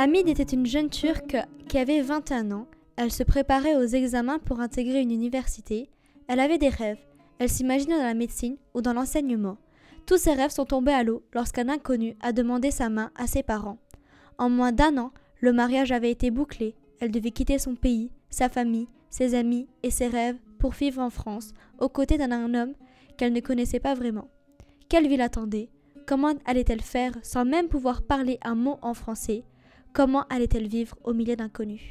Hamid était une jeune Turque qui avait 21 ans. Elle se préparait aux examens pour intégrer une université. Elle avait des rêves. Elle s'imaginait dans la médecine ou dans l'enseignement. Tous ses rêves sont tombés à l'eau lorsqu'un inconnu a demandé sa main à ses parents. En moins d'un an, le mariage avait été bouclé. Elle devait quitter son pays, sa famille, ses amis et ses rêves pour vivre en France, aux côtés d'un homme qu'elle ne connaissait pas vraiment. Quelle vie l'attendait Comment allait-elle faire sans même pouvoir parler un mot en français? Comment allait-elle vivre au milieu d'inconnus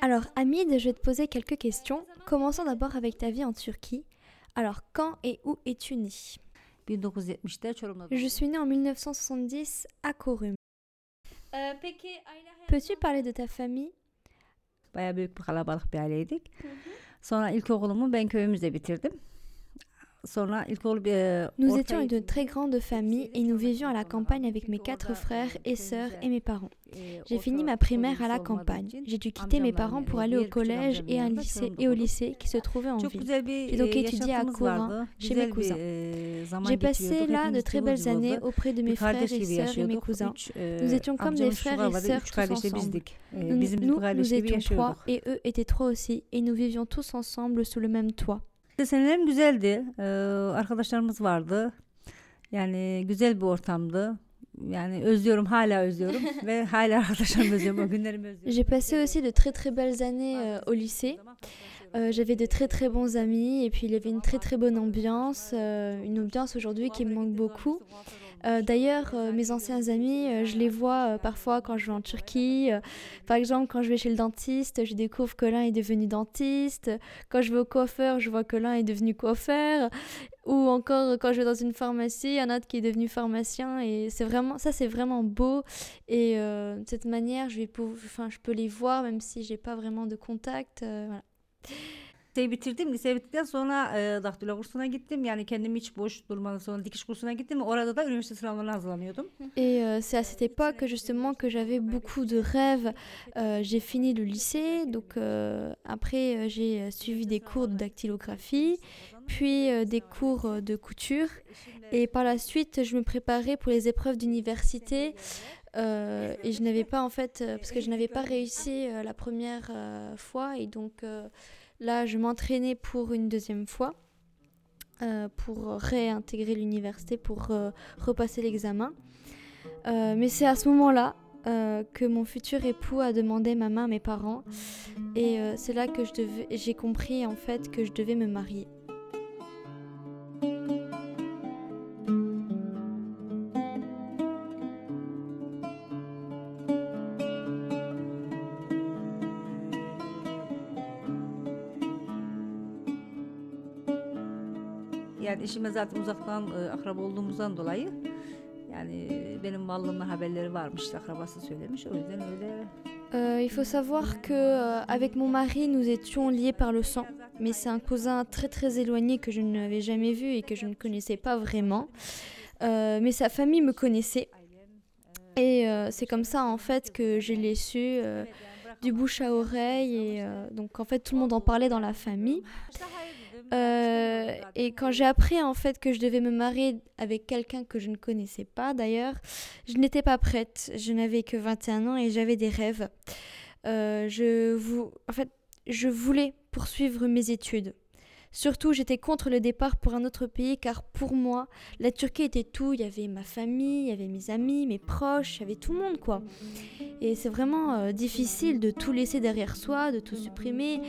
Alors, Hamid, je vais te poser quelques questions. Commençons d'abord avec ta vie en Turquie. Alors, quand et où es-tu né? Je suis née en 1970 à Korum. Peux-tu parler de ta famille? Bayağı büyük bir kalabalık bir aileydik. Sonra ilkokulumu ben köyümüzde bitirdim. Nous étions une très grande famille et nous vivions à la campagne avec mes quatre frères et sœurs et mes parents. J'ai fini ma primaire à la campagne. J'ai dû quitter mes parents pour aller au collège et, un lycée, et au lycée qui se trouvait en ville. J'ai donc étudié à Corin chez mes cousins. J'ai passé là de très belles années auprès de mes frères et sœurs et mes cousins. Nous étions comme des frères et sœurs tous ensemble. Nous, nous, nous étions trois et eux étaient trois aussi et nous vivions tous ensemble sous le même toit. Senelerim güzeldi. Ee, arkadaşlarımız vardı. Yani güzel bir ortamdı. Yani özlüyorum, hala özlüyorum ve hala arkadaşlarımı özlüyorum. O günlerimi özlüyorum. J'ai passé aussi de très très belles années euh, au lycée. Euh, J'avais de très très bons amis et puis il y avait une très très bonne ambiance, euh, une ambiance aujourd'hui qui me manque beaucoup. Euh, D'ailleurs, euh, mes anciens amis, euh, je les vois parfois quand je vais en Turquie. par exemple, quand je vais chez le dentiste, je découvre que l'un est devenu dentiste. Quand je vais au coiffeur, je vois que l'un est devenu coiffeur. Ou encore quand je vais dans une pharmacie, un autre qui est devenu pharmacien. Et c'est vraiment, ça c'est vraiment beau. Et de cette manière, je, je peux les voir même si j'ai pas vraiment de contact. voilà. Et euh, c'est à cette époque justement que j'avais beaucoup de rêves. Euh, j'ai fini le lycée, donc euh, après j'ai suivi des cours de dactylographie, puis des cours de couture. Et par la suite, je me préparais pour les épreuves d'université. Et je n'avais pas en fait, parce que je n'avais pas réussi la première fois, et donc là je m'entraînais pour une deuxième fois, euh, pour réintégrer l'université, pour euh, repasser l'examen. Euh, mais c'est à ce moment-là que mon futur époux a demandé ma main à mes parents, et c'est là que j'ai compris en fait que je devais me marier. E, Euh, il faut savoir que euh, avec mon mari, nous étions liés par le sang, mais c'est un cousin très très éloigné que je n'avais jamais vu et que je ne connaissais pas vraiment. Euh, mais sa famille me connaissait et c'est comme ça en fait que je l'ai su du bouche à oreille et donc en fait tout le monde en parlait dans la famille. Euh, et quand j'ai appris en fait que je devais me marier avec quelqu'un que je ne connaissais pas d'ailleurs, je n'étais pas prête. Je n'avais que 21 ans et j'avais des rêves. Euh, je, en fait, je voulais poursuivre mes études. Surtout, j'étais contre le départ pour un autre pays car pour moi, la Turquie était tout. Il y avait ma famille, il y avait mes amis, mes proches, il y avait tout le monde quoi. Et c'est vraiment euh, difficile de tout laisser derrière soi, de tout supprimer.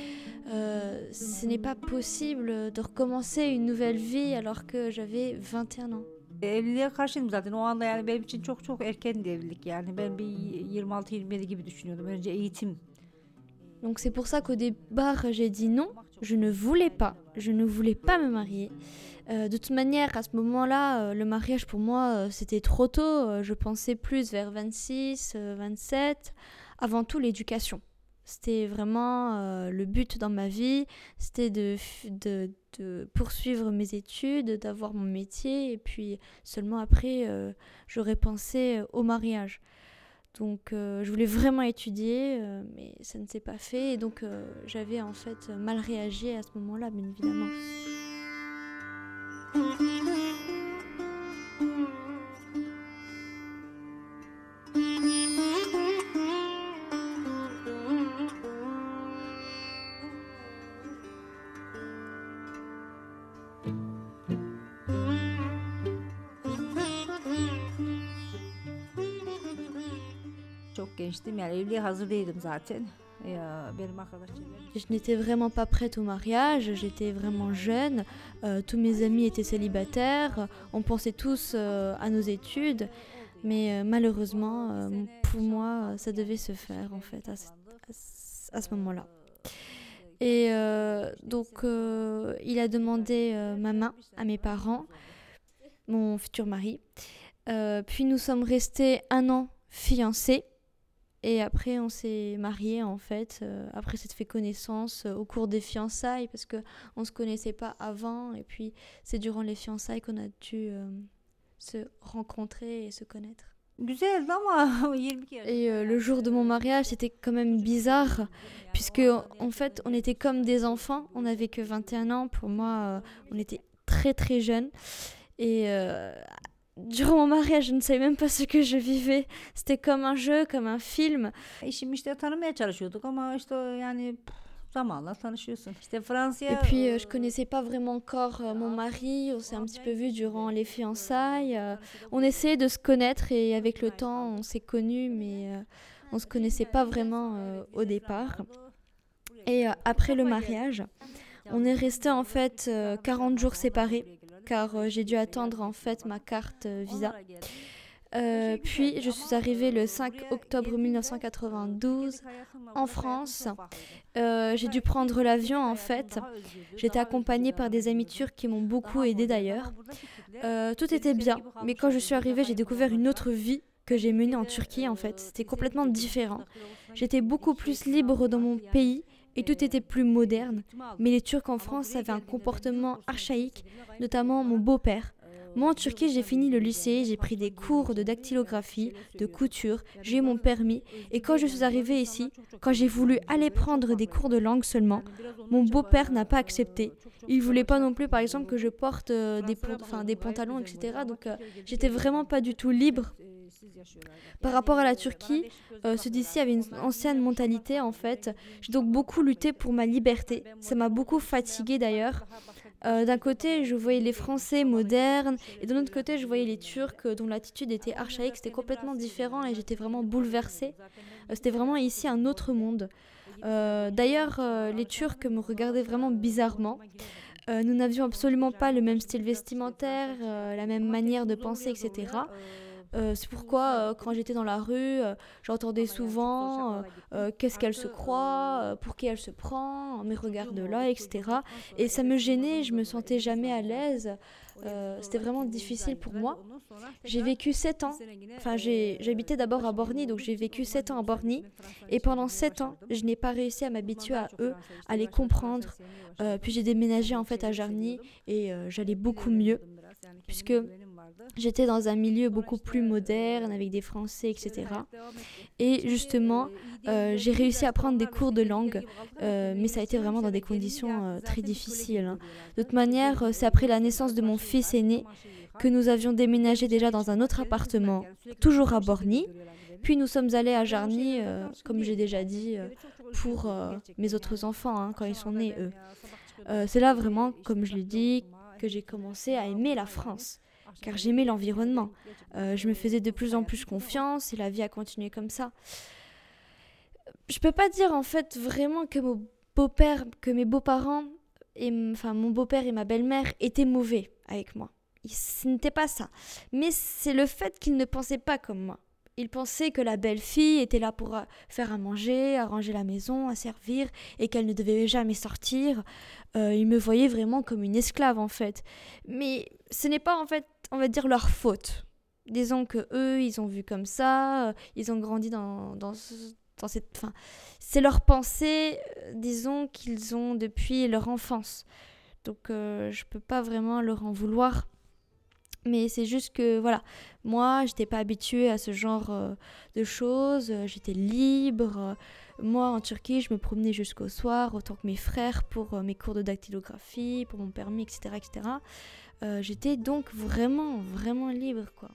Euh, ce n'est pas possible de recommencer une nouvelle vie alors que j'avais 21 ans. Evliliğe karşıydım zaten. O anda yani benim için çok çok erkendi evlilik. Yani ben bir 26-27 gibi düşünüyordum. Önce eğitim. Donc c'est pour ça qu'au départ j'ai dit non, je ne voulais pas, je ne voulais pas me marier. Euh, de toute manière, à ce moment-là, euh, le mariage pour moi euh, c'était trop tôt. Je pensais plus vers 26, euh, 27. Avant tout l'éducation. C'était vraiment le but dans ma vie, c'était de, de, de, poursuivre mes études, d'avoir mon métier, et puis seulement après, j'aurais pensé au mariage. Donc euh, je voulais vraiment étudier, mais ça ne s'est pas fait, et donc j'avais en fait mal réagi à ce moment-là, bien évidemment. Je n'étais vraiment pas prête au mariage, j'étais vraiment jeune, euh, tous mes amis étaient célibataires, on pensait tous euh, à nos études, mais euh, malheureusement, pour moi, ça devait se faire en fait à, à ce moment-là. Et donc, il a demandé ma main à mes parents, mon futur mari. puis nous sommes restés un an fiancés. Et après, on s'est mariés en fait. Euh, après, s'est fait connaissance euh, au cours des fiançailles parce que on se connaissait pas avant. Et puis, c'est durant les fiançailles qu'on a dû euh, se rencontrer et se connaître. Et le jour de mon mariage, c'était quand même bizarre, puisque en fait, on était comme des enfants. On n'avait que 21 ans. Pour moi, on était très très jeunes. Et durant mon mariage, je ne savais même pas ce que je vivais. C'était comme un jeu, comme un film. Et puis euh, je connaissais pas vraiment encore euh, mon mari, on s'est un petit peu vu durant les fiançailles. Euh, on essayait de se connaître et avec le temps on s'est connus mais on se connaissait pas vraiment au départ. Et après le mariage, on est resté en fait 40 jours séparés car euh, j'ai dû attendre en fait ma carte euh, visa. Euh, puis je suis arrivée le 5 octobre 1992 en France. j'ai dû prendre l'avion en fait. J'étais accompagnée par des amis turcs qui m'ont beaucoup aidé d'ailleurs. tout était bien, mais quand je suis arrivée, j'ai découvert une autre vie que j'ai menée en Turquie en fait. C'était complètement différent. J'étais beaucoup plus libre dans mon pays et tout était plus moderne. Mais les Turcs en France avaient un comportement archaïque, notamment mon beau-père. Moi en Turquie, j'ai fini le lycée, j'ai pris des cours de dactylographie, de couture, j'ai eu mon permis. Et quand je suis arrivée ici, quand j'ai voulu aller prendre des cours de langue seulement, mon beau-père n'a pas accepté. Il voulait pas non plus, par exemple, que je porte euh, des, pantalons, etc. Donc euh, j'étais vraiment pas du tout libre par rapport à la Turquie, euh, ceux d'ici avaient une ancienne mentalité en fait. J'ai donc beaucoup lutté pour ma liberté. Ça m'a beaucoup fatiguée d'ailleurs. Euh, d'un côté, je voyais les Français modernes, et de l'autre côté, je voyais les Turcs dont l'attitude était archaïque. C'était complètement différent et j'étais vraiment bouleversée. Euh, c'était vraiment ici un autre monde. d'ailleurs, les Turcs me regardaient vraiment bizarrement. nous n'avions absolument pas le même style vestimentaire, la même manière de penser, etc. Euh, c'est pourquoi euh, quand j'étais dans la rue, euh, j'entendais souvent qu'est-ce qu'elle se croit, pour qui elle se prend, mes regarde là, etc. Et ça me gênait, je me sentais jamais à l'aise. C'était vraiment difficile pour moi. J'ai vécu 7 ans, enfin j'habitais d'abord à Borny, donc j'ai vécu 7 ans à Borny. Et pendant 7 ans, je n'ai pas réussi à m'habituer à eux, à les comprendre. puis j'ai déménagé en fait à Jarny et j'allais beaucoup mieux, puisque J'étais dans un milieu beaucoup plus moderne, avec des Français, etc. Et justement, euh, j'ai réussi à prendre des cours de langue, euh, mais ça a été vraiment dans des conditions euh, très difficiles. Hein. De toute manière, c'est après la naissance de mon fils aîné que nous avions déménagé déjà dans un autre appartement, toujours à Borny. Puis nous sommes allés à Jarny, comme j'ai déjà dit, pour mes autres enfants, hein, quand ils sont nés, eux. c'est là vraiment, comme je l'ai dit, que j'ai commencé à aimer la France car j'aimais l'environnement. Euh, je me faisais de plus en plus confiance et la vie a continué comme ça. Je peux pas dire en fait vraiment que mon beau-père, que mes beaux-parents, enfin mon beau-père et ma belle-mère étaient mauvais avec moi. Ce n'était pas ça. Mais c'est le fait qu'ils ne pensaient pas comme moi. Ils pensaient que la belle-fille était là pour euh, faire à manger, arranger la maison, à servir, et qu'elle ne devait jamais sortir. Euh, ils me voyaient vraiment comme une esclave en fait. Mais ce n'est pas en fait on va dire, leur faute. Disons que eux, ils ont vu comme ça, euh, ils ont grandi dans, dans, cette, enfin, c'est leur pensée, euh, disons qu'ils ont depuis leur enfance. Donc euh, je peux pas vraiment leur en vouloir. Mais c'est juste que voilà, moi, j'étais pas habituée à ce genre euh, de choses. J'étais libre. Moi, en Turquie, je me promenais jusqu'au soir, autant que mes frères, pour mes cours de dactylographie, pour mon permis, etc. etc. Euh, J'étais donc vraiment, vraiment libre, quoi.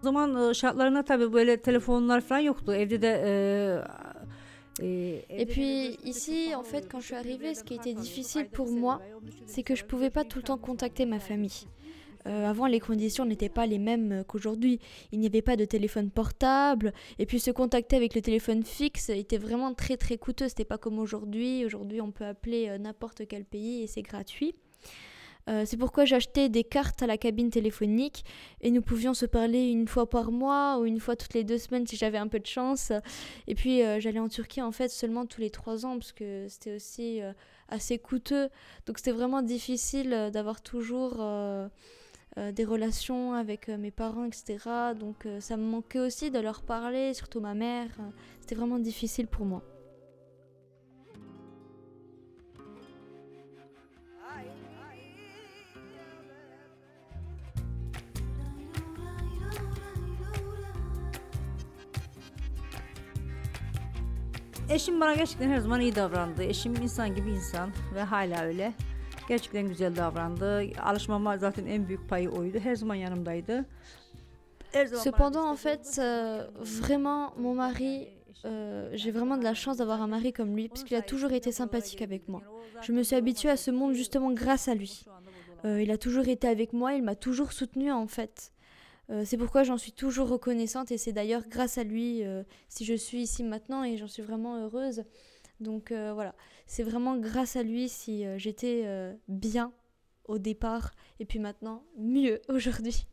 O zaman e, şartlarına tabii böyle telefonlar falan yoktu. Evde de e, e, Et puis ici, en fait, quand je suis arrivée, ce qui était difficile pour moi, c'est que je pouvais pas tout le temps contacter ma famille. Euh, avant, les conditions n'étaient pas les mêmes qu'aujourd'hui. Il n'y avait pas de téléphone portable. Et puis, se contacter avec le téléphone fixe était vraiment très très coûteux. C'était pas comme aujourd'hui. Aujourd'hui, on peut appeler euh, n'importe quel pays et c'est gratuit. Euh, c'est pourquoi acheté des cartes à la cabine téléphonique et nous pouvions se parler une fois par mois ou une fois toutes les deux semaines si j'avais un peu de chance. Et puis euh, j'allais en Turquie en fait seulement tous les trois ans parce que c'était aussi euh, assez coûteux. Donc c'était vraiment difficile euh, d'avoir toujours euh, des relations avec euh, mes parents, etc. Donc euh, ça me manquait aussi de leur parler, surtout ma mère. C'était vraiment difficile pour moi. Gerçekten güzel davrandı. Alışmama zaten en büyük payı oydu. Her zaman yanımdaydı. Her zaman bana Cependant, en fait, euh, vraiment, mon mari, euh, j'ai vraiment de la chance d'avoir un mari comme lui, parce qu'il a toujours été sympathique avec moi. Je me suis habituée à ce monde justement grâce à lui. Euh, il a toujours été avec moi, il m'a toujours soutenue en fait. Euh, c'est pourquoi j'en suis toujours reconnaissante et c'est d'ailleurs grâce à lui euh, si je suis ici maintenant et j'en suis vraiment heureuse. Donc euh, voilà, c'est vraiment grâce à lui si euh, j'étais euh, bien au départ et puis maintenant mieux aujourd'hui.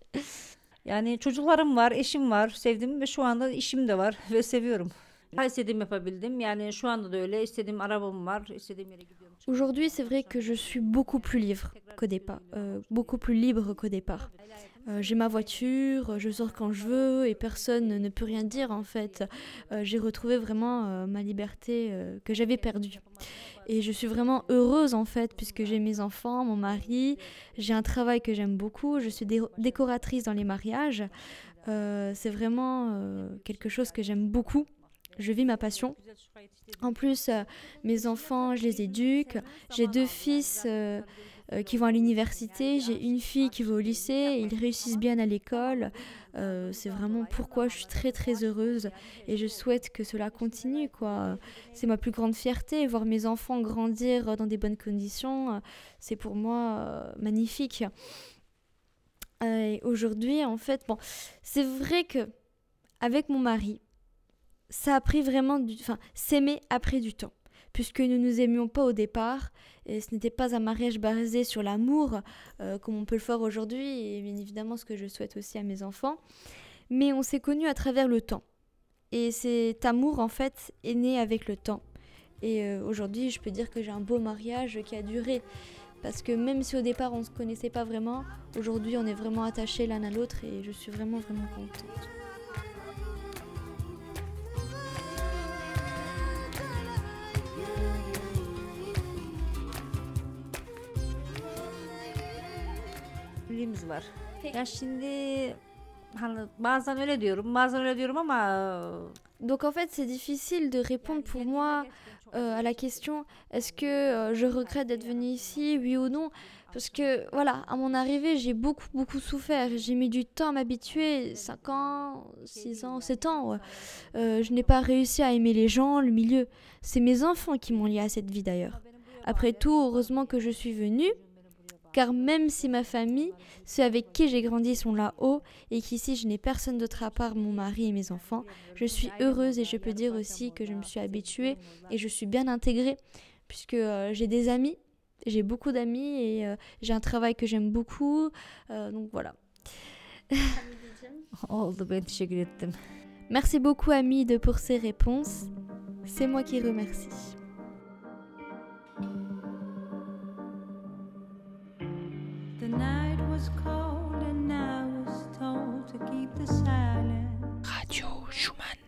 Yani çocuklarım var, eşim var, sevdim ve şu anda işim de var ve seviyorum. Her istediğimi yapabildim. Yani şu anda da öyle. İstediğim arabam var, istediğim yere gidiyorum. Aujourd'hui, c'est vrai que je suis beaucoup plus libre qu'au départ, euh, beaucoup plus libre qu'au départ. Euh, j'ai ma voiture, je sors quand je veux et personne ne peut rien dire en fait. Euh, j'ai retrouvé vraiment euh, ma liberté que j'avais perdue. Et je suis vraiment heureuse en fait puisque j'ai mes enfants, mon mari, j'ai un travail que j'aime beaucoup, je suis dé- décoratrice dans les mariages. C'est vraiment quelque chose que j'aime beaucoup. Je vis ma passion. En plus, mes enfants, je les éduque. J'ai deux fils euh, qui vont à l'université. J'ai une fille qui va au lycée. Ils réussissent bien à l'école. Euh, c'est vraiment pourquoi je suis très très heureuse et je souhaite que cela continue. C'est ma plus grande fierté. Voir mes enfants grandir dans des bonnes conditions, euh, c'est pour moi euh, magnifique. Euh, Aujourd'hui, en fait, bon, c'est vrai que avec mon mari, ça a pris vraiment. Enfin, s'aimer a pris du temps. Puisque nous nous aimions pas au départ, et ce n'était pas un mariage basé sur l'amour, euh, comme on peut le faire aujourd'hui, et bien évidemment ce que je souhaite aussi à mes enfants. Mais on s'est connus à travers le temps. Et cet amour, en fait, est né avec le temps. Et euh, aujourd'hui, je peux dire que j'ai un beau mariage qui a duré. Parce que même si au départ on ne se connaissait pas vraiment, aujourd'hui on est vraiment attachés l'un à l'autre et je suis vraiment vraiment contente. Evliliğimiz var. Peki. Ya şimdi hani bazen öyle diyorum, bazen öyle diyorum ama Donc en fait c'est difficile de répondre pour moi euh, à la question est-ce que euh, je regrette d'être venue ici, oui ou non? Parce que voilà, à mon arrivée j'ai beaucoup beaucoup souffert, j'ai mis du temps à m'habituer, 5 ans, 6 ans, 7 ans. ouais. Euh, je n'ai pas réussi à aimer les gens, le milieu. C'est mes enfants qui m'ont lié à cette vie d'ailleurs. Après tout, heureusement que je suis venue, car même si ma famille, ceux avec qui j'ai grandi sont là-haut, et qu'ici je n'ai personne d'autre à part mon mari et mes enfants, je suis heureuse et je peux dire aussi que je me suis habituée et je suis bien intégrée, puisque euh, j'ai des amis, j'ai beaucoup d'amis et euh, j'ai un travail que j'aime beaucoup, euh, donc voilà. ben. Merci beaucoup Amide pour ces réponses, c'est moi qui remercie. Radio Schumann.